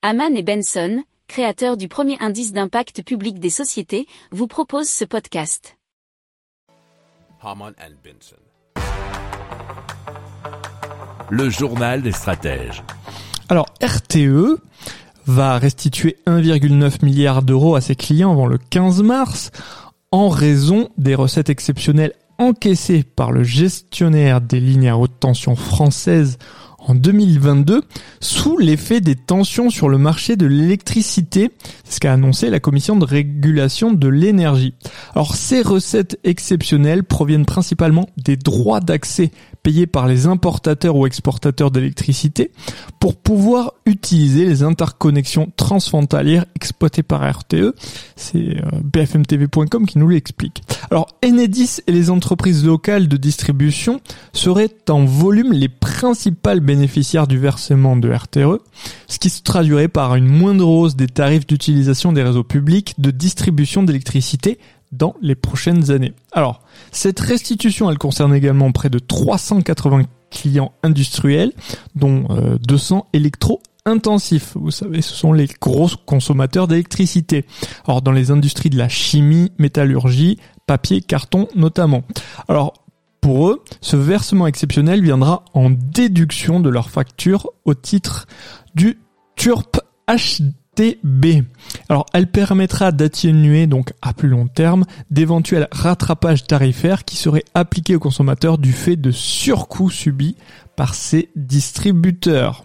Haman et Benson, créateurs du premier indice d'impact public des sociétés, vous proposent ce podcast. Haman and Benson. Le journal des stratèges. Alors RTE va restituer 1,9 milliard d'euros à ses clients avant le 15 mars en raison des recettes exceptionnelles encaissées par le gestionnaire des lignes à haute tension françaises en 2022 sous l'effet des tensions sur le marché de l'électricité, c'est ce qu'a annoncé la commission de régulation de l'énergie. Alors ces recettes exceptionnelles proviennent principalement des droits d'accès payés par les importateurs ou exportateurs d'électricité pour pouvoir utiliser les interconnexions transfrontalières exploitées par RTE. C'est euh, bfmtv.com qui nous l'explique. Alors Enedis et les entreprises locales de distribution seraient en volume les principales bénéficiaires du versement de RTE, ce qui se traduirait par une moindre hausse des tarifs d'utilisation des réseaux publics de distribution d'électricité dans les prochaines années. Alors, cette restitution, elle concerne également près de 380 clients industriels, dont 200 euh, électro intensifs. Vous savez, ce sont les gros consommateurs d'électricité. Alors, dans les industries de la chimie, métallurgie, papier, carton notamment. Alors, pour eux, ce versement exceptionnel viendra en déduction de leur facture au titre du TURP HDB. Alors, elle permettra d'atténuer donc à plus long terme d'éventuels rattrapages tarifaires qui seraient appliqués aux consommateurs du fait de surcoûts subis par ces distributeurs.